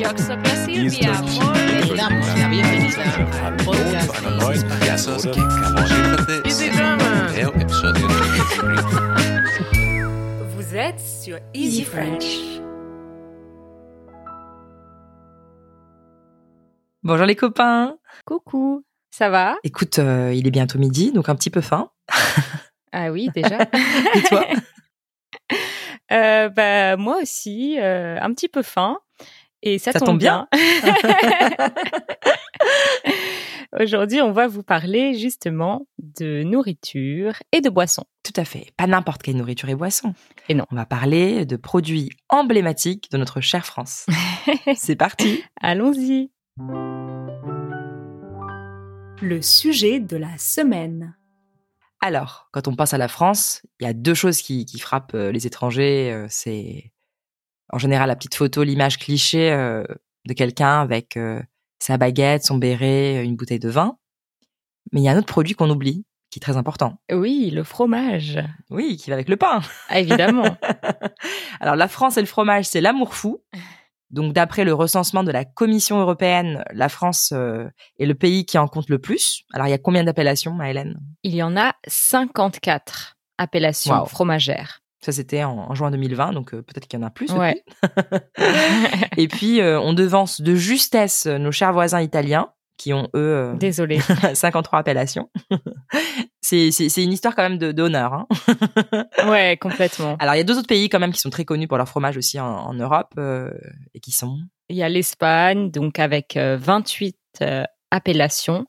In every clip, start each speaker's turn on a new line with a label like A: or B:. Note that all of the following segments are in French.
A: La bienvenida al podcast
B: Vous êtes sur Easy French.
C: Bonjour les copains.
D: Coucou, ça va?
C: Écoute, euh, il est bientôt midi, donc un petit peu faim.
D: Ah oui, déjà.
C: Et toi?
D: Euh, bah, Moi aussi, euh, un petit peu faim. Et ça,
C: Ça
D: tombe,
C: tombe bien.
D: Aujourd'hui, on va vous parler justement de nourriture et de boissons.
C: Tout à fait. Pas n'importe quelle nourriture et boisson.
D: Et non.
C: On va parler de produits emblématiques de notre chère France. C'est parti.
D: Allons-y.
B: Le sujet de la semaine.
C: Alors, quand on pense à la France, il y a deux choses qui, qui frappent euh, les étrangers. euh, C'est en général la petite photo, l'image cliché euh, de quelqu'un avec euh, sa baguette, son béret, une bouteille de vin. Mais il y a un autre produit qu'on oublie, qui est très important.
D: Oui, le fromage.
C: Oui, qui va avec le pain.
D: Ah, évidemment.
C: Alors la France et le fromage, c'est l'amour fou. Donc d'après le recensement de la Commission européenne, la France euh, est le pays qui en compte le plus. Alors il y a combien d'appellations, Maëlène
D: Il y en a 54 appellations fromagères.
C: Ça c'était en, en juin 2020, donc euh, peut-être qu'il y en a plus.
D: Ouais.
C: et puis euh, on devance de justesse nos chers voisins italiens qui ont eux euh,
D: Désolée.
C: 53 appellations. c'est c'est- c'est une histoire quand même de d'honneur. Hein.
D: Ouais, complètement.
C: Alors il y a deux autres pays quand même qui sont très connus pour leur fromage aussi en, en Europe euh, et qui sont
D: Il y a l'Espagne, donc avec euh, 28 euh, appellations.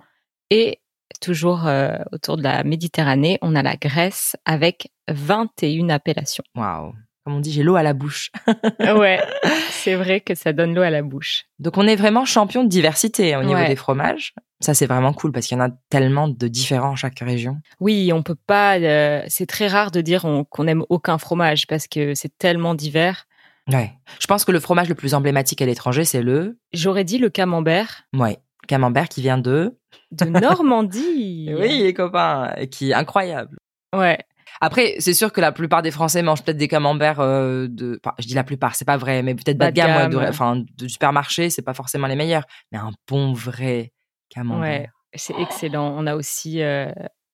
D: Et toujours euh, autour de la Méditerranée, on a la Grèce avec 21 appellations.
C: waouh. Comme on dit, j'ai l'eau à la bouche.
D: Ouais, c'est vrai que ça donne l'eau à la bouche.
C: Donc on est vraiment champion de diversité au niveau
D: Ouais.
C: des fromages. Ça c'est vraiment cool parce qu'il y en a tellement de différents en chaque région.
D: Oui, on peut pas. euh, c'est très rare de dire on- qu'on aime aucun fromage parce que c'est tellement divers.
C: Ouais. Je pense que le fromage le plus emblématique à l'étranger c'est le
D: J'aurais dit le camembert
C: ouais, camembert qui vient de
D: de Normandie.
C: Oui, les copains, qui est incroyable.
D: Ouais.
C: Après, c'est sûr que la plupart des Français mangent peut-être des camemberts euh, de enfin, je dis la plupart, c'est pas vrai, mais peut-être bas de
D: Bas de
C: gamme, enfin de supermarché, c'est pas forcément les meilleurs, mais un bon vrai camembert.
D: Ouais, c'est excellent. On a aussi, euh,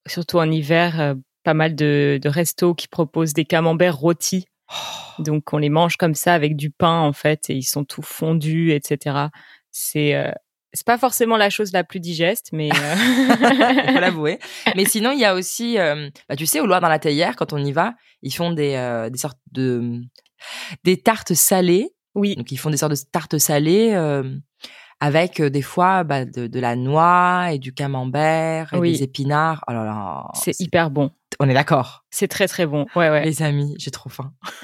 D: surtout en hiver, euh, pas mal de, de restos qui proposent des camemberts rôtis.
C: Oh,
D: Donc on les mange comme ça avec du pain en fait et ils sont tout fondus, etc. C'est c'est pas forcément la chose la plus digeste, mais euh,
C: faut l'avouer. Mais sinon, il y a aussi, euh, bah, tu sais, au Loir dans la Théière, quand on y va, ils font des, euh, des sortes de des tartes salées.
D: oui,
C: Donc ils font des sortes de tartes salées euh, avec euh, des fois bah, de, de la noix et du camembert et
D: Oui.
C: des épinards. Oh là là,
D: c'est hyper bon.
C: On est d'accord.
D: C'est très très bon. Ouais ouais.
C: Les amis, j'ai trop faim.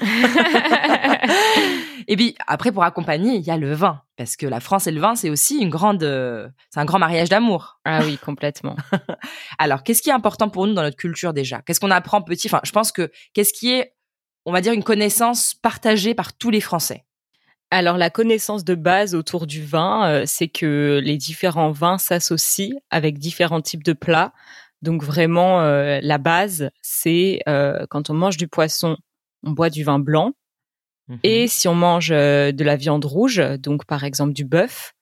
C: et puis après, pour accompagner, il y a le vin. Parce que la France et le vin, c'est aussi une grande, euh, c'est un grand mariage d'amour.
D: ah oui, complètement.
C: Alors, qu'est-ce qui est important pour nous dans notre culture déjà? Qu'est-ce qu'on apprend petit? Enfin, je pense que qu'est-ce qui est, on va dire, une connaissance partagée par tous les Français?
D: Alors la connaissance de base autour du vin, euh, c'est que les différents vins s'associent avec différents types de plats. Donc vraiment, euh, la base, c'est quand on mange du poisson, on boit du vin blanc.
C: Mhm.
D: Et si on mange euh, de la viande rouge, donc par exemple du bœuf,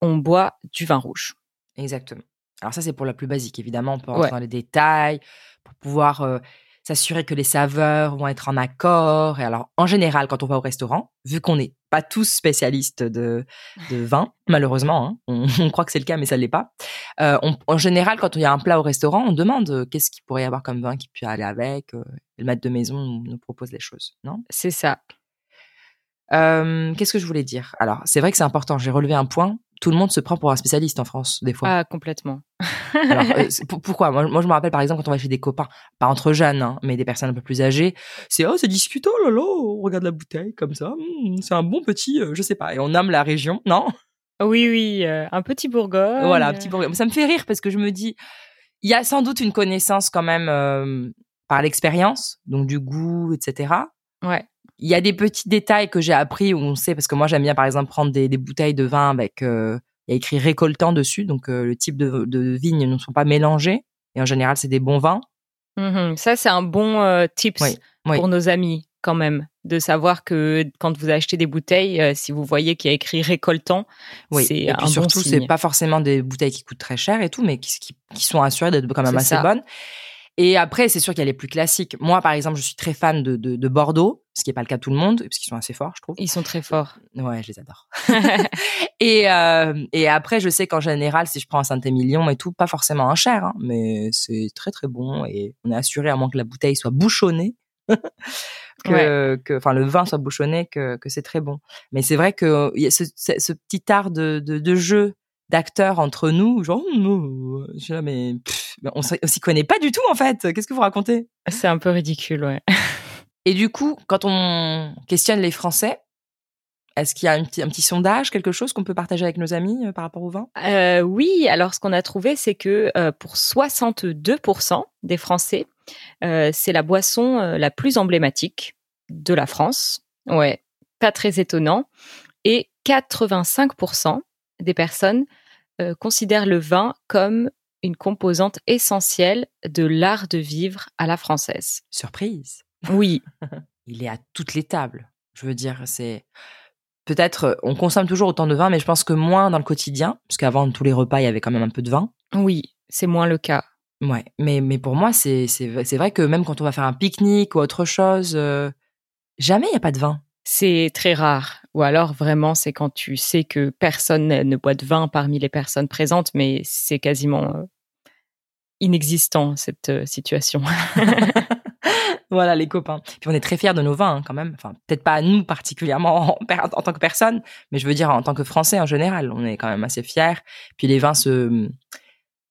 D: on boit du vin rouge.
C: Exactement. Alors ça, c'est pour la plus basique. Évidemment, on peut rentrer
D: Ouais.
C: dans les détails pour pouvoir euh, s'assurer que les saveurs vont être en accord. Et alors, en général, quand on va au restaurant, vu qu'on n'est pas tous spécialistes de, de vin, malheureusement, hein, on, on croit que c'est le cas, mais ça ne l'est pas. euh, on- en général, quand il y a un plat au restaurant, on demande euh, qu'est-ce qu'il pourrait y avoir comme vin qui peut aller avec. le maître de maison nous, nous propose les choses, non?
D: C'est ça.
C: Euh, Qu'est-ce que je voulais dire? Alors, c'est vrai que c'est important. J'ai relevé un point. Tout le monde se prend pour un spécialiste en France, des fois.
D: Ah, complètement.
C: Alors, euh, pour- pourquoi? Moi, moi, je me rappelle par exemple quand on va chez des copains, pas entre jeunes, hein, mais des personnes un peu plus âgées, c'est oh c'est discutant, oh on regarde la bouteille comme ça, hum, c'est un bon petit, euh, je sais pas, et on nomme la région, non?
D: Oui, oui, euh, un petit Bourgogne.
C: Voilà, un petit peu. Ça me fait rire parce que je me dis, il y a sans doute une connaissance quand même par l'expérience, donc du goût, etc.
D: Ouais.
C: Il y a des petits détails que j'ai appris où on sait, parce que moi j'aime bien par exemple prendre des, des bouteilles de vin avec, euh, il y a écrit récoltant dessus, donc euh, le type de, de vignes ne sont pas mélangés. Et en général, c'est des bons vins.
D: Mhm. Ça, c'est un bon euh, tips
C: Oui, oui.
D: pour nos amis. quand même de savoir que quand vous achetez des bouteilles, euh, si vous voyez qu'il y a écrit récoltant,
C: Oui.
D: c'est
C: Et
D: un
C: puis
D: bon
C: surtout,
D: signe.
C: c'est pas forcément des bouteilles qui coûtent très cher et tout, mais qui, qui, qui sont assurées d'être quand même assez
D: ça.
C: bonnes. Et après, c'est sûr qu'il y a les plus classiques. Moi, par exemple, je suis très fan de, de, de Bordeaux, ce qui n'est pas le cas de tout le monde, parce qu'ils sont assez forts, je trouve.
D: Ils sont très forts.
C: Ouais, je les adore. et, euh, et après, je sais qu'en général, si je prends un Saint-Émilion et tout, pas forcément un cher, hein, mais c'est très très bon et on est assuré, à moins que la bouteille soit bouchonnée, que, que, enfin, le vin soit bouchonné, que, que c'est très bon. Mais c'est vrai que il y a ce, ce, ce petit art de, de, de jeu d'acteurs entre nous, genre, oh, je suis là, mais pff, mais on s'y on s'y connaît pas du tout en fait. Qu'est-ce que vous racontez?
D: C'est un peu ridicule, ouais.
C: Et du coup, quand on questionne les Français, est-ce qu'il y a un petit, un petit sondage, quelque chose qu'on peut partager avec nos amis euh, par rapport au vin?
D: Euh, oui, alors ce qu'on a trouvé, c'est que euh, pour 62% des Français, c'est la boisson la plus emblématique de la France. Ouais, pas très étonnant. Et 85% des personnes euh, considèrent le vin comme une composante essentielle de l'art de vivre à la française.
C: Surprise
D: Oui,
C: Il est à toutes les tables. Je veux dire, c'est peut-être euh, on consomme toujours autant de vin, mais je pense que moins dans le quotidien, parce qu'avant tous les repas il y avait quand même un peu de vin.
D: oui, c'est moins le cas.
C: Ouais, mais mais pour moi c'est c'est c'est vrai que même quand on va faire un pique-nique ou autre chose, euh, jamais il y a pas de vin.
D: C'est très rare. Ou alors vraiment, c'est quand tu sais que personne ne boit de vin parmi les personnes présentes, mais c'est quasiment euh, inexistant cette euh, situation.
C: voilà les copains. Puis on est très fiers de nos vins hein, quand même. Enfin peut-être pas nous particulièrement en, tant que personne, mais je veux dire en tant que Français en général, on est quand même assez fiers. Puis les vins se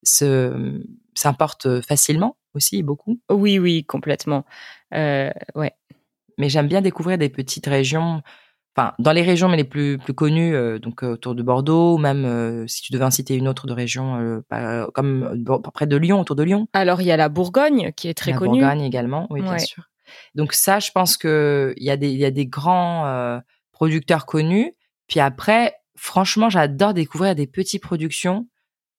C: se s'importent facilement aussi beaucoup.
D: oui, oui, complètement. Euh, ouais.
C: Mais j'aime bien découvrir des petites régions. Enfin, dans les régions mais les plus plus connues, euh, donc euh, autour de Bordeaux, ou même euh, si tu devais en citer une autre de région, euh, pas- comme bon, près de Lyon, autour de Lyon,
D: Alors il y a la Bourgogne qui est très
C: la
D: connue.
C: Bourgogne également, oui bien sûr. Donc ça, je pense que il y a des il y a des grands producteurs connus. Puis après, franchement, j'adore découvrir des petites productions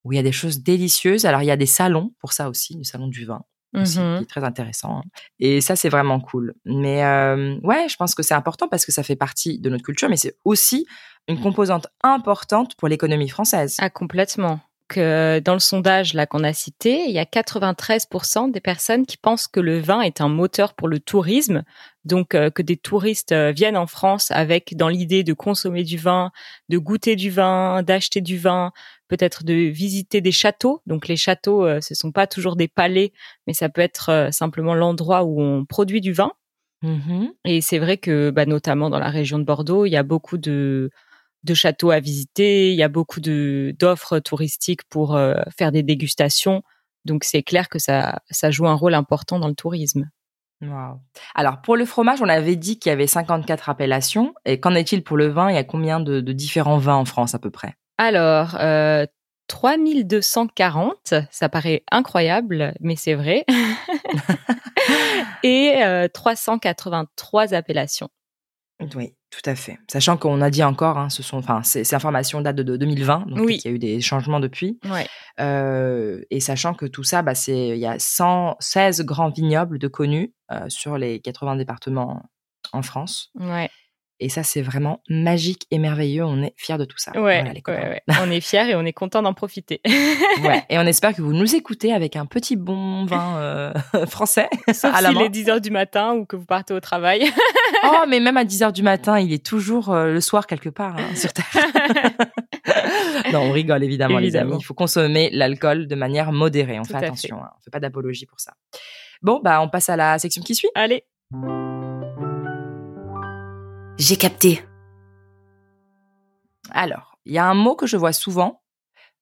C: où il y a des choses délicieuses. Alors il y a des salons pour ça aussi, le salon du vin aussi, qui est très intéressant. hein. Et ça, c'est vraiment cool. Mais euh, ouais, je pense que c'est important parce que ça fait partie de notre culture, mais c'est aussi une composante importante pour l'économie française.
D: Ah, complètement. Que dans le sondage là qu'on a cité, il y a 93% des personnes qui pensent que le vin est un moteur pour le tourisme, donc euh, que des touristes euh, viennent en France avec dans l'idée de consommer du vin, de goûter du vin, d'acheter du vin, peut-être de visiter des châteaux. Donc les châteaux, euh, ce sont pas toujours des palais, mais ça peut être euh, simplement l'endroit où on produit du vin.
C: Mhm.
D: Et c'est vrai que, bah, notamment dans la région de Bordeaux, il y a beaucoup de, de châteaux à visiter, il y a beaucoup de d'offres touristiques pour euh, faire des dégustations. Donc c'est clair que ça, ça joue un rôle important dans le tourisme.
C: Wow. Alors, pour le fromage, on avait dit qu'il y avait 54 appellations. Et qu'en est-il pour le vin? Il y a combien de, de différents vins en France à peu près?
D: Alors, euh, 3240, ça paraît incroyable, mais c'est vrai. Et euh, 383 appellations.
C: Oui, tout à fait. Sachant qu'on a dit encore, hein, ce sont, enfin, ces, informations datent de, de 2020, donc
D: Oui.
C: il y a eu des changements depuis.
D: Ouais.
C: Euh, et sachant que tout ça, bah, c'est, il y a 116 grands vignobles de connus euh, sur les 80 départements en France.
D: Ouais.
C: Et ça, c'est vraiment magique et merveilleux. On est fiers de tout ça.
D: Ouais,
C: Voilà, les
D: ouais,
C: copains.
D: ouais. On est fiers et on est content d'en profiter.
C: Ouais. Et on espère que vous nous écoutez avec un petit bon vin euh, français
D: Sauf
C: à la
D: s'il est 10 heures du matin ou que vous partez au travail.
C: Oh, mais même à 10 heures du matin, il est toujours euh, le soir quelque part hein, sur Terre. non, on rigole évidemment, les amis. Il faut consommer l'alcool de manière modérée. On
D: Tout
C: fait attention. hein. On fait pas d'apologie pour ça. Bon, bah, on passe à la section qui suit.
D: Allez.
B: J'ai capté.
C: Alors, il y a un mot que je vois souvent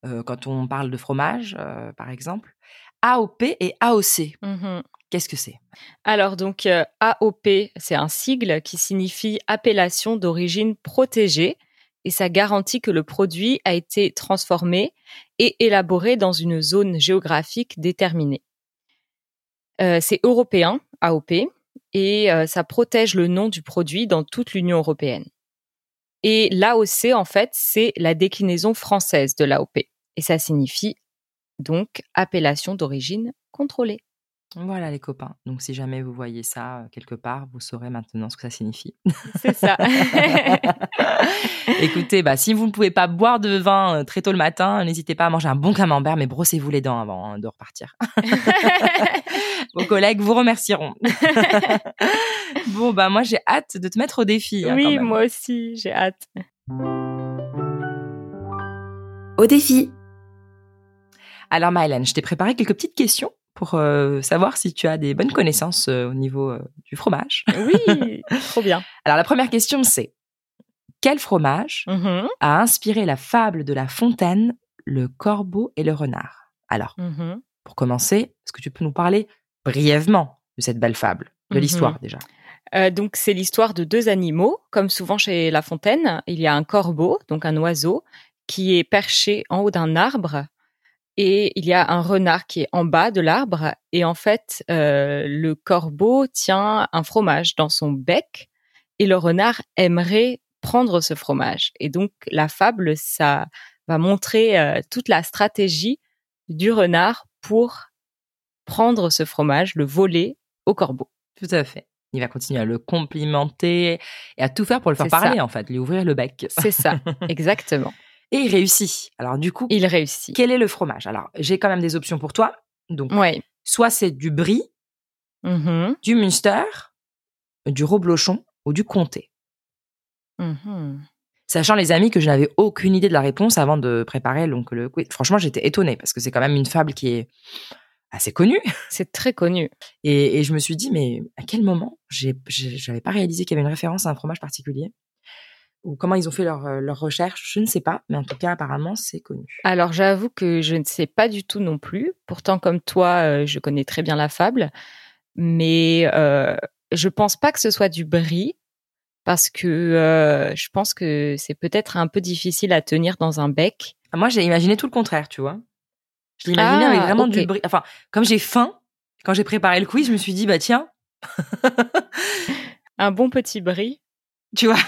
C: euh, quand on parle de fromage, euh, par exemple. AOP et AOC.
D: Mhm.
C: Qu'est-ce que c'est?
D: Alors donc euh, AOP, c'est un sigle qui signifie appellation d'origine protégée et ça garantit que le produit a été transformé et élaboré dans une zone géographique déterminée. Euh, c'est européen, AOP, et euh, ça protège le nom du produit dans toute l'Union européenne. Et l'AOC, en fait, c'est la déclinaison française de l'AOP. Et ça signifie donc appellation d'origine contrôlée.
C: Voilà les copains. Donc si jamais vous voyez ça euh, quelque part, vous saurez maintenant ce que ça signifie.
D: C'est ça.
C: Écoutez, bah, si vous ne pouvez pas boire de vin euh, très tôt le matin, n'hésitez pas à manger un bon camembert, mais brossez-vous les dents avant hein, de repartir. Vos collègues vous remercieront. bon, bah moi j'ai hâte de te mettre au défi. hein,
D: oui, moi aussi, j'ai hâte.
B: Au défi.
C: Alors Maëlène, je t'ai préparé quelques petites questions pour euh, savoir si tu as des bonnes connaissances euh, au niveau euh, du fromage.
D: Oui, trop bien.
C: Alors la première question c'est quel fromage
D: Mhm,
C: a inspiré la fable de La Fontaine, le corbeau et le renard? Alors,
D: mhm.
C: pour commencer, est-ce que tu peux nous parler brièvement de cette belle fable, de
D: Mhm.
C: l'histoire déjà?
D: Euh, donc c'est l'histoire de deux animaux, comme souvent chez La Fontaine. Il y a un corbeau, donc un oiseau, qui est perché en haut d'un arbre, et il y a un renard qui est en bas de l'arbre. Et en fait, euh, le corbeau tient un fromage dans son bec, et le renard aimerait prendre ce fromage. Et donc la fable, ça va montrer euh, toute la stratégie du renard pour prendre ce fromage, le voler au corbeau.
C: Tout à fait. Il va continuer à le complimenter et à tout faire pour le faire
D: ça.
C: parler, en fait, lui ouvrir le bec.
D: C'est ça, exactement.
C: Et il réussit. Alors, du coup,
D: Il réussit.
C: quel est le fromage? Alors, j'ai quand même des options pour toi. Donc,
D: Ouais.
C: soit c'est du brie,
D: Mhm,
C: du Munster, du Roblochon ou du Comté.
D: mhm.
C: Sachant, les amis, que je n'avais aucune idée de la réponse avant de préparer donc, le quiz. Franchement, j'étais étonnée parce que c'est quand même une fable qui est assez connue.
D: C'est très connu.
C: Et, et je me suis dit, mais à quel moment j'avais pas réalisé qu'il y avait une référence à un fromage particulier? Ou comment ils ont fait leur, euh, leur recherche Je ne sais pas. Mais en tout cas, apparemment, c'est connu.
D: Alors j'avoue que je ne sais pas du tout non plus. Pourtant, comme toi, euh, je connais très bien la fable, mais euh, je pense pas que ce soit du brie parce que euh, je pense que c'est peut-être un peu difficile à tenir dans un bec.
C: Ah, Moi, j'ai imaginé tout le contraire, tu vois. Je l'imaginais
D: Ah,
C: avec vraiment du brie. Enfin, comme j'ai faim, quand j'ai préparé le quiz, je me suis dit, bah tiens,
D: Un bon petit brie.
C: tu vois?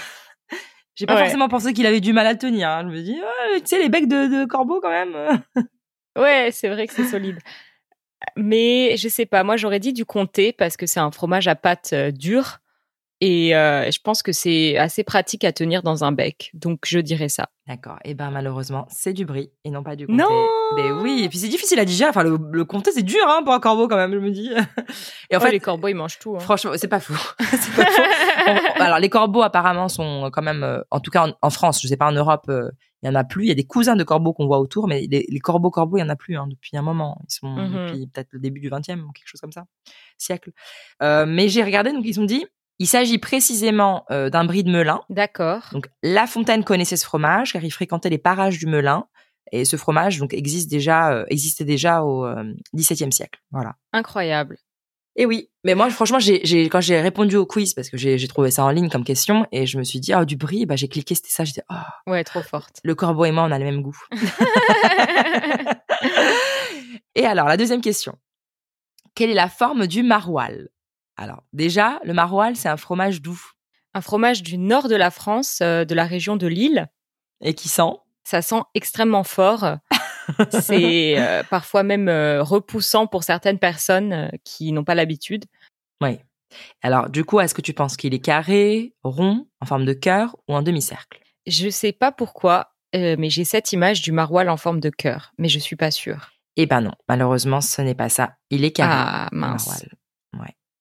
C: J'ai pas
D: Ouais.
C: forcément pensé qu'il avait du mal à tenir. hein. Je me dis, tu sais, les becs de, de corbeau quand même.
D: Ouais, c'est vrai que c'est solide. Mais je sais pas, moi j'aurais dit du comté parce que c'est un fromage à pâte euh, dure et euh, je pense que c'est assez pratique à tenir dans un bec. Donc je dirais ça.
C: D'accord. Et ben malheureusement, c'est du brie et non pas du comté.
D: Non
C: Ben oui. Et puis c'est difficile à digérer. Enfin, le, le comté, c'est dur hein, pour un corbeau quand même, je me dis. Et en
D: Oh,
C: fait,
D: les corbeaux ils mangent tout. hein.
C: franchement, c'est pas fou. c'est pas. On- alors les corbeaux apparemment sont quand même, euh, en tout cas en, en France, je sais pas en Europe, euh, il y en a plus. Il y a des cousins de corbeaux qu'on voit autour, mais les, les corbeaux corbeaux, il y en a plus hein, depuis un moment. Ils sont
D: Mhm.
C: depuis peut-être le début du 20e ou quelque chose comme ça, siècle. Euh, mais j'ai regardé, donc ils ont dit, il s'agit précisément euh, d'un brie de Melun.
D: D'accord.
C: Donc La Fontaine connaissait ce fromage car il fréquentait les parages du Melun. Et ce fromage donc existe déjà, euh, existait déjà au euh, XVIIe siècle. Voilà.
D: Incroyable.
C: Et oui, mais moi franchement, j'ai, quand j'ai répondu au quiz parce que j'ai, trouvé ça en ligne comme question et je me suis dit ah du brie, bah j'ai cliqué c'était ça, j'étais ah
D: Ouais, trop forte.
C: le corbeau et moi on a le même goût. et alors la deuxième question, quelle est la forme du maroilles? Alors déjà le maroilles c'est un fromage doux
D: Un fromage du nord de la France, euh, de la région de Lille.
C: et qui sent?
D: Ça sent extrêmement fort. C'est euh, parfois même euh, repoussant pour certaines personnes qui n'ont pas l'habitude.
C: Oui. Alors, du coup, est-ce que tu penses qu'il est carré, rond, en forme de cœur ou en demi-cercle?
D: Je sais pas pourquoi, mais j'ai cette image du maroilles en forme de cœur, mais je suis pas sûre.
C: Eh ben non, malheureusement, ce n'est pas ça. Il est carré.
D: Ah mince.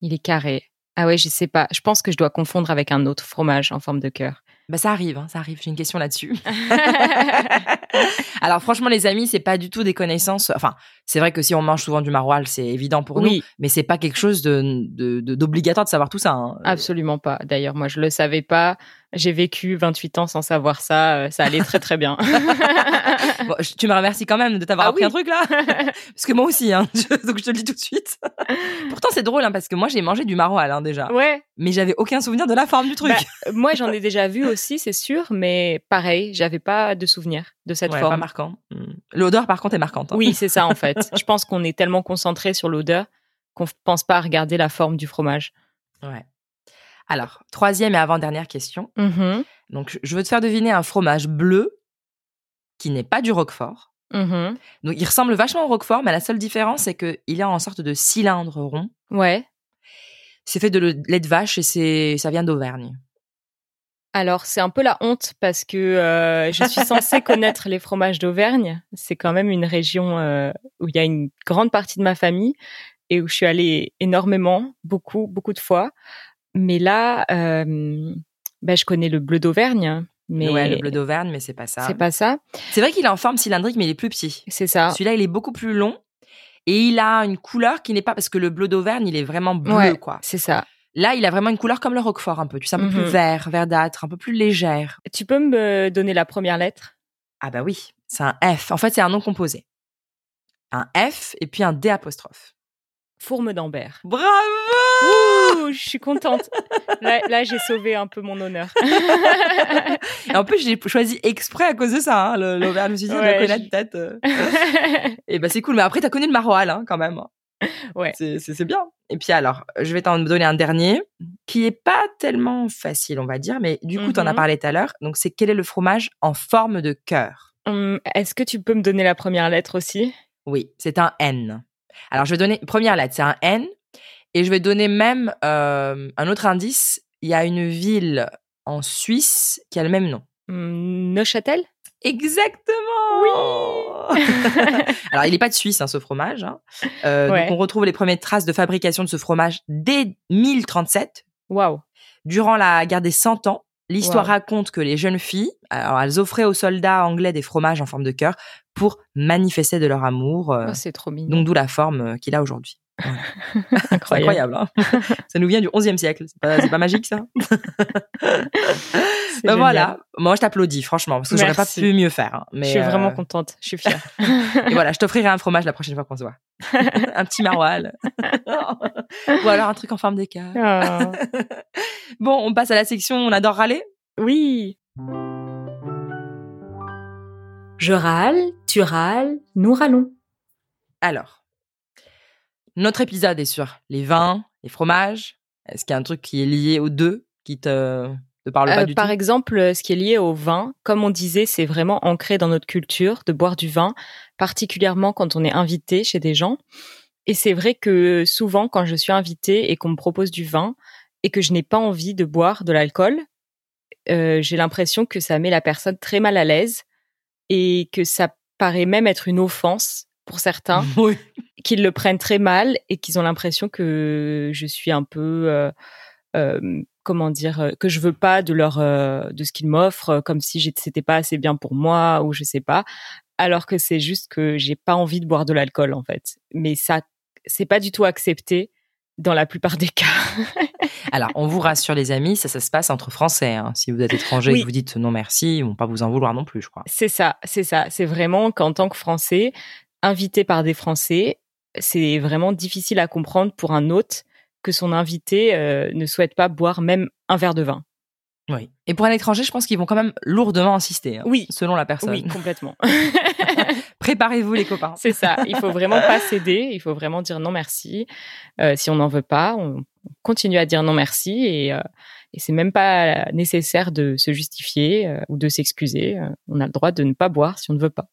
D: Il est carré. Ah ouais, je sais pas. Je pense que je dois confondre avec un autre fromage en forme de cœur.
C: Bah ça arrive, hein, ça arrive. J'ai une question là-dessus. Alors franchement, les amis, c'est pas du tout des connaissances. Enfin, c'est vrai que si on mange souvent du maroilles, c'est évident pour nous, mais c'est pas quelque chose de de- de- d'obligatoire de, savoir tout ça. hein.
D: absolument pas. D'ailleurs, moi, je le savais pas. J'ai vécu 28 ans sans savoir ça. euh, Ça allait très très bien.
C: Bon, tu me remercies quand même de t'avoir
D: Ah
C: appris
D: oui.
C: un truc là, parce que moi aussi, hein, je- donc je te le dis tout de suite. Pourtant, c'est drôle hein, parce que moi j'ai mangé du maroilles hein, déjà,
D: ouais.
C: mais j'avais aucun souvenir de la forme du truc.
D: Bah, Moi, j'en ai déjà vu aussi, c'est sûr, mais pareil, j'avais pas de souvenir de cette
C: Ouais, pas
D: forme.
C: marquant. Hmm. L'odeur, par contre, est marquante. hein.
D: Oui, c'est ça en fait. Je pense qu'on est tellement concentré sur l'odeur qu'on pense pas à regarder la forme du fromage.
C: Ouais. Alors, troisième et avant-dernière question.
D: Mhm.
C: Donc, je veux te faire deviner un fromage bleu qui n'est pas du roquefort
D: Mhm.
C: Donc, il ressemble vachement au Roquefort, mais la seule différence, c'est qu'il est en sorte de cylindre rond.
D: Ouais.
C: C'est fait de lait de vache et c'est, ça vient d'Auvergne.
D: Alors, c'est un peu la honte parce que euh, je suis censée connaître les fromages d'Auvergne. C'est quand même une région euh, où il y a une grande partie de ma famille et où je suis allée énormément, beaucoup, beaucoup de fois. Mais là, euh, ben, je connais le bleu d'Auvergne, mais
C: Ouais, le bleu d'Auvergne, mais c'est pas ça.
D: c'est pas ça.
C: C'est vrai qu'il est en forme cylindrique, mais il est plus petit.
D: C'est ça.
C: Celui-là, il est beaucoup plus long et il a une couleur qui n'est pas parce que le bleu d'Auvergne, il est vraiment bleu,
D: Ouais.
C: quoi.
D: C'est ça.
C: Là, il a vraiment une couleur comme le Roquefort un peu. Tu sais, un peu
D: Mhm.
C: plus vert, verdâtre, un peu plus légère.
D: Tu peux me donner la première lettre?
C: Ah bah oui, c'est un F. En fait, c'est un nom composé. Un F et puis un D apostrophe.
D: Fourme d'Ambert.
C: Bravo
D: Ouh, je suis contente. Là, là, j'ai sauvé un peu mon honneur.
C: Et en plus, j'ai choisi exprès à cause de ça, hein, l'Auvergne. Je me suis dit,
D: Ouais,
C: tête. euh. Et bah c'est cool. Mais après, t'as connu le maroilles, hein, quand même.
D: Ouais.
C: C'est- bien. Et puis alors, je vais t'en donner un dernier qui est pas tellement facile, on va dire, mais du coup, t'en as
D: Mhm.
C: parlé tout à l'heure. Donc, c'est quel est le fromage en forme de cœur?
D: Hum, Est-ce que tu peux me donner la première lettre aussi?
C: Oui, c'est un N. Alors, je vais donner première lettre, c'est un N, et je vais donner même euh, un autre indice. Il y a une ville en Suisse qui a le même nom.
D: Hum, Neuchâtel?
C: Exactement. Oui. Alors, il n'est pas de Suisse, hein, ce fromage. hein. Euh,
D: Ouais.
C: Donc, on retrouve les premières traces de fabrication de ce fromage dès 1037.
D: Waouh.
C: Durant la guerre des Cent Ans, l'histoire
D: Wow.
C: raconte que les jeunes filles, alors elles offraient aux soldats anglais des fromages en forme de cœur pour manifester de leur amour. euh,
D: Oh, c'est trop mignon.
C: donc d'où la forme euh, qu'il a aujourd'hui.
D: Incroyable.
C: incroyable. hein. ça nous vient du 11e siècle. C'est pas, magique ça? Ben voilà. Moi je t'applaudis franchement parce que j'aurais pas pu mieux faire. hein. Mais
D: je suis
C: euh,
D: vraiment contente. Je suis fière.
C: Et voilà, je t'offrirai un fromage la prochaine fois qu'on se voit. un petit maroilles. Ou alors un truc en forme d'écart.
D: Ah.
C: Bon, on passe à la section on adore râler.
D: Oui.
B: Je râle, tu râles, nous râlons.
C: Alors, notre épisode est sur les vins, les fromages. Est-ce qu'il y a un truc qui est lié aux deux qui te, te parle pas
D: Euh,
C: du
D: par
C: tout
D: exemple, euh, ce qui est lié au vin, comme on disait, c'est vraiment ancré dans notre culture de boire du vin, particulièrement quand on est invité chez des gens. Et c'est vrai que souvent, quand je suis invitée et qu'on me propose du vin et que je n'ai pas envie de boire de l'alcool, euh, j'ai l'impression que ça met la personne très mal à l'aise et que ça paraît même être une offense pour certains
C: Oui.
D: qu'ils le prennent très mal et qu'ils ont l'impression que je suis un peu euh, euh, comment dire euh, que je veux pas de leur euh, de ce qu'ils m'offrent euh, comme si c'était pas assez bien pour moi ou je sais pas alors que c'est juste que j'ai pas envie de boire de l'alcool en fait mais ça c'est pas du tout accepté dans la plupart des cas
C: Alors, on vous rassure les amis, ça, ça se passe entre Français. hein. Si vous êtes étranger et que vous dites non merci, ils vont pas vous en vouloir non plus, je crois.
D: c'est ça c'est ça c'est vraiment qu'en tant que Français invité par des Français c'est vraiment difficile à comprendre pour un hôte que son invité euh, ne souhaite pas boire même un verre de vin
C: Oui. Et pour un étranger, je pense qu'ils vont quand même lourdement insister. hein,
D: Oui.
C: Selon la personne.
D: Oui, complètement.
C: Préparez-vous les copains.
D: c'est ça. Il faut vraiment pas céder. Il faut vraiment dire non merci. Euh, si on n'en veut pas, on continue à dire non merci et, euh, et c'est même pas nécessaire de se justifier euh, ou de s'excuser. On a le droit de ne pas boire si on ne veut pas.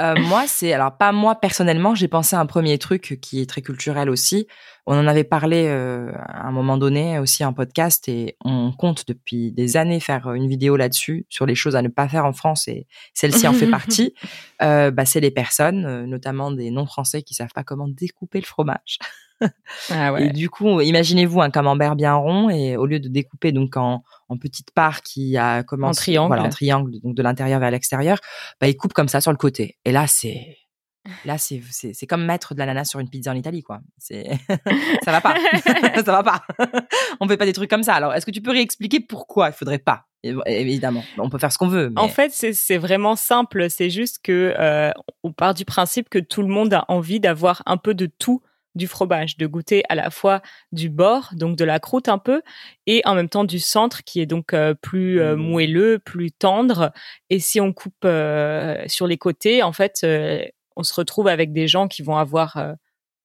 C: Euh, moi, c'est alors pas moi personnellement. J'ai pensé à un premier truc qui est très culturel aussi. On en avait parlé euh, à un moment donné aussi en podcast et on compte depuis des années faire une vidéo là-dessus sur les choses à ne pas faire en France et celle-ci en fait partie. Euh, bah, c'est les personnes, euh, notamment des non-français, qui savent pas comment découper le fromage.
D: Ah
C: Et du coup, imaginez-vous un camembert bien rond et au lieu de découper donc en, en petites parts qui a commencé
D: En triangle.
C: voilà, en triangle donc de l'intérieur vers l'extérieur, bah il coupe comme ça sur le côté. Et là c'est là c'est c'est c'est comme mettre de l'ananas sur une pizza en Italie quoi. C'est ça va pas. ça va pas. On fait pas des trucs comme ça. Alors, est-ce que tu peux réexpliquer pourquoi il faudrait pas? Év- Évidemment, on peut faire ce qu'on veut. Mais...
D: En fait, c'est- c'est vraiment simple. C'est juste que euh, on part du principe que tout le monde a envie d'avoir un peu de tout du fromage, de goûter à la fois du bord, donc de la croûte un peu, et en même temps du centre qui est donc euh, plus euh,
C: Mhm.
D: moelleux, plus tendre. Et si on coupe euh, sur les côtés, en fait, on se retrouve avec des gens qui vont avoir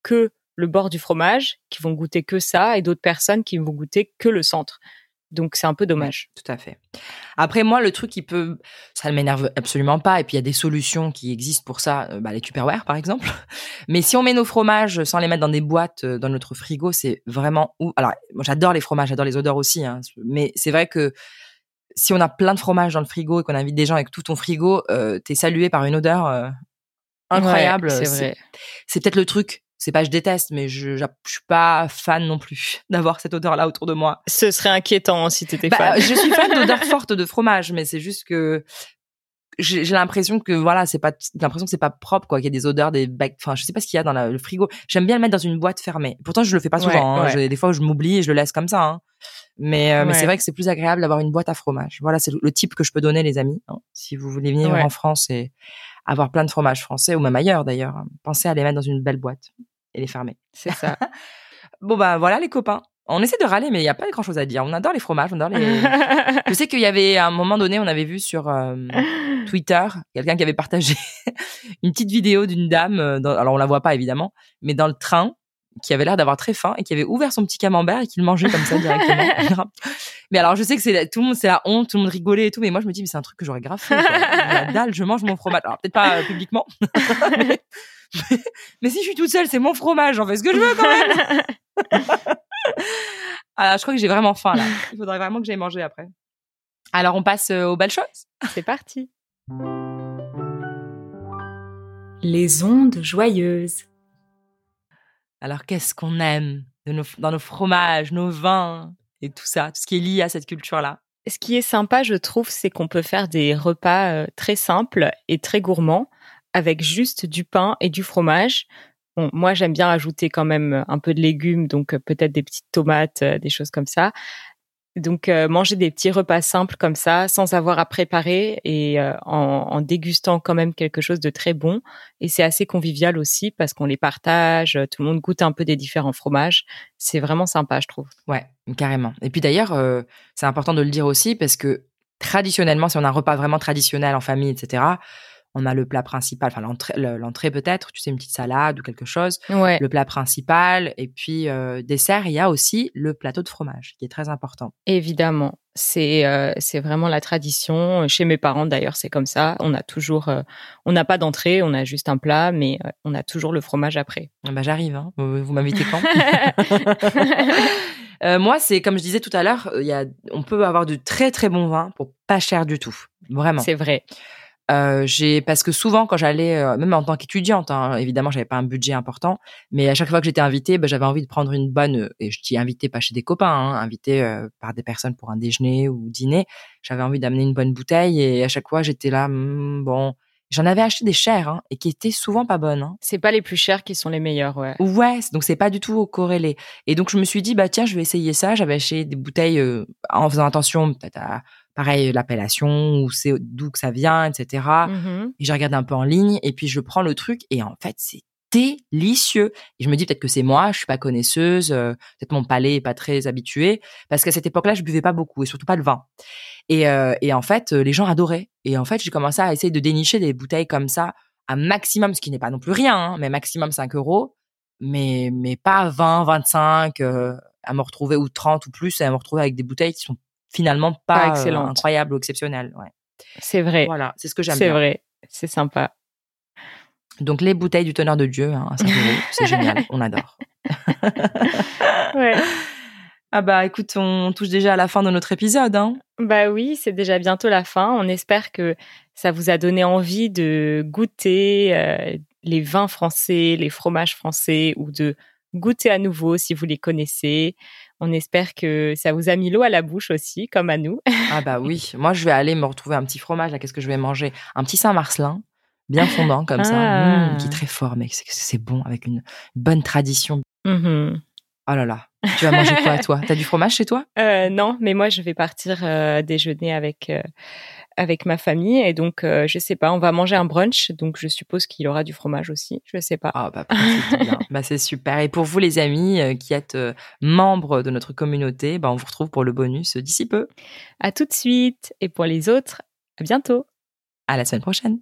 D: que le bord du fromage, qui vont goûter que ça, et d'autres personnes qui vont goûter que le centre. Donc c'est un peu dommage.
C: Tout à fait. Après, moi, le truc qui peut, ça ne m'énerve absolument pas. Et puis, il y a des solutions qui existent pour ça. euh, Bah, les Tupperware, par exemple. Mais si on met nos fromages sans les mettre dans des boîtes euh, dans notre frigo, c'est vraiment où. Alors, moi, j'adore les fromages, j'adore les odeurs aussi. Hein. Mais c'est vrai que si on a plein de fromages dans le frigo et qu'on invite des gens avec tout ton frigo, euh, t'es salué par une odeur euh, incroyable.
D: Ouais, c'est vrai.
C: C'est peut-être le truc. C'est pas je déteste, mais je, je suis pas fan non plus d'avoir cette odeur-là autour de moi.
D: Ce serait inquiétant si t'étais
C: Bah,
D: fan.
C: je suis fan d'odeurs fortes de fromage, mais c'est juste que j'ai l'impression que voilà, c'est pas l'impression que c'est pas propre quoi, qu'il y a des odeurs des bacs. Enfin, je sais pas ce qu'il y a dans la- le frigo. J'aime bien le mettre dans une boîte fermée. Pourtant, je le fais pas
D: Ouais,
C: souvent. hein.
D: ouais.
C: Je- des fois, je m'oublie et je le laisse comme ça. hein. Mais, euh, mais c'est vrai que c'est plus agréable d'avoir une boîte à fromage. Voilà, c'est le- le type que je peux donner les amis. hein. Si vous voulez venir en France et avoir plein de fromages français ou même ailleurs d'ailleurs, hein, pensez à les mettre dans une belle boîte et les fermer.
D: C'est ça.
C: Bon bah voilà les copains. On essaie de râler, mais il y a pas grand chose à dire. On adore les fromages, on adore les. Je sais qu'il y avait à un moment donné, on avait vu sur euh, Twitter quelqu'un qui avait partagé une petite vidéo d'une dame. euh, dans- alors on la voit pas évidemment, mais dans le train, qui avait l'air d'avoir très faim et qui avait ouvert son petit camembert et qui le mangeait comme ça directement. Mais alors je sais que c'est tout le monde, c'est la honte, tout le monde rigolait et tout, mais moi je me dis mais c'est un truc que j'aurais grave fait. quoi. La dalle, je mange mon fromage. Alors peut-être pas euh, publiquement, mais, mais- mais si je suis toute seule, c'est mon fromage, j'en fais ce que je veux quand même. Alors, je crois que j'ai vraiment faim là. Il faudrait vraiment que j'aille manger après. Alors, on passe euh, aux belles choses.
D: C'est parti.
B: Les ondes joyeuses.
C: Alors, qu'est-ce qu'on aime de nos- dans nos fromages, nos vins? Et tout ça, tout ce qui est lié à cette culture-là
D: Ce qui est sympa, je trouve, c'est qu'on peut faire des repas euh, très simples et très gourmands avec juste du pain et du fromage. Bon, moi, j'aime bien ajouter quand même un peu de légumes, donc euh, peut-être des petites tomates, euh, des choses comme ça. Donc, euh, manger des petits repas simples comme ça, sans avoir à préparer et euh, en, dégustant quand même quelque chose de très bon. Et c'est assez convivial aussi parce qu'on les partage, euh, tout le monde goûte un peu des différents fromages. C'est vraiment sympa, je trouve.
C: Ouais, carrément. Et puis d'ailleurs, c'est important de le dire aussi parce que traditionnellement, si on a un repas vraiment traditionnel en famille, etc., on a le plat principal, enfin l'entrée, le- l'entrée peut-être, tu sais, une petite salade ou quelque chose,
D: Ouais.
C: le plat principal, et puis euh, dessert, il y a aussi le plateau de fromage qui est très important.
D: Évidemment, c'est euh, c'est vraiment la tradition. Chez mes parents d'ailleurs, c'est comme ça. On a toujours, euh, on n'a pas d'entrée, on a juste un plat, mais on a toujours le fromage après.
C: Ah Bah, j'arrive, hein. vous, m'invitez quand? Euh, moi, c'est comme je disais tout à l'heure, on peut avoir de très très bons vins pour pas cher du tout, vraiment.
D: c'est vrai.
C: Euh, j'ai parce que souvent quand j'allais, euh, même en tant qu'étudiante, hein, évidemment, j'avais pas un budget important, mais à chaque fois que j'étais invitée, bah, j'avais envie de prendre une bonne euh, et je dis invitée pas chez des copains, hein, invitée euh, par des personnes pour un déjeuner ou dîner. J'avais envie d'amener une bonne bouteille et à chaque fois j'étais là, hmm, bon, j'en avais acheté des chères hein, et qui étaient souvent pas bonnes. Hein.
D: C'est pas les plus chers qui sont les meilleurs, ouais.
C: Ouais, donc c'est pas du tout corrélé. Et donc je me suis dit bah tiens, je vais essayer ça. J'avais acheté des bouteilles euh, en faisant attention peut-être à pareil l'appellation ou c'est d'où que ça vient, etc.
D: Mhm.
C: Et je regarde un peu en ligne et puis je prends le truc et en fait c'est délicieux. Et je me dis peut-être que c'est moi, je suis pas connaisseuse, euh, peut-être mon palais est pas très habitué parce qu'à cette époque-là je buvais pas beaucoup et surtout pas le vin. Et, euh, et en fait euh, les gens adoraient. Et en fait j'ai commencé à essayer de dénicher des bouteilles comme ça à maximum, ce qui n'est pas non plus rien, hein, mais maximum 5 euros, mais mais pas 20, 25 euh, à me retrouver ou 30 ou plus et à me retrouver avec des bouteilles qui sont finalement pas,
D: Pas
C: euh, incroyables ou exceptionnelles. Ouais.
D: C'est vrai.
C: Voilà, c'est ce que j'aime
D: C'est vrai. C'est sympa.
C: Donc les bouteilles du teneur de Dieu, hein, à 5 euros, c'est génial, on adore.
D: Ouais.
C: Ah bah écoute, on touche déjà à la fin de notre épisode. Hein.
D: Bah oui, c'est déjà bientôt la fin. On espère que ça vous a donné envie de goûter euh, les vins français, les fromages français ou de goûter à nouveau si vous les connaissez. On espère que ça vous a mis l'eau à la bouche aussi, comme à nous.
C: Ah bah oui, moi je vais aller me retrouver un petit fromage, là, qu'est-ce que je vais manger? Un petit Saint-Marcelin, bien fondant comme ça,
D: Ah.
C: Mmh, qui est très fort, mais c'est bon, avec une bonne tradition.
D: Mhm.
C: Oh là là, tu vas manger quoi toi? T'as du fromage chez toi?
D: Euh, non, mais moi je vais partir euh, déjeuner avec euh, avec ma famille et donc je sais pas, on va manger un brunch, donc je suppose qu'il aura du fromage aussi. Je sais pas.
C: Ah bah c'est bah c'est super. Et pour vous les amis qui êtes membres de notre communauté, bah on vous retrouve pour le bonus d'ici peu.
D: À tout de suite et pour les autres, à bientôt.
C: À la semaine prochaine.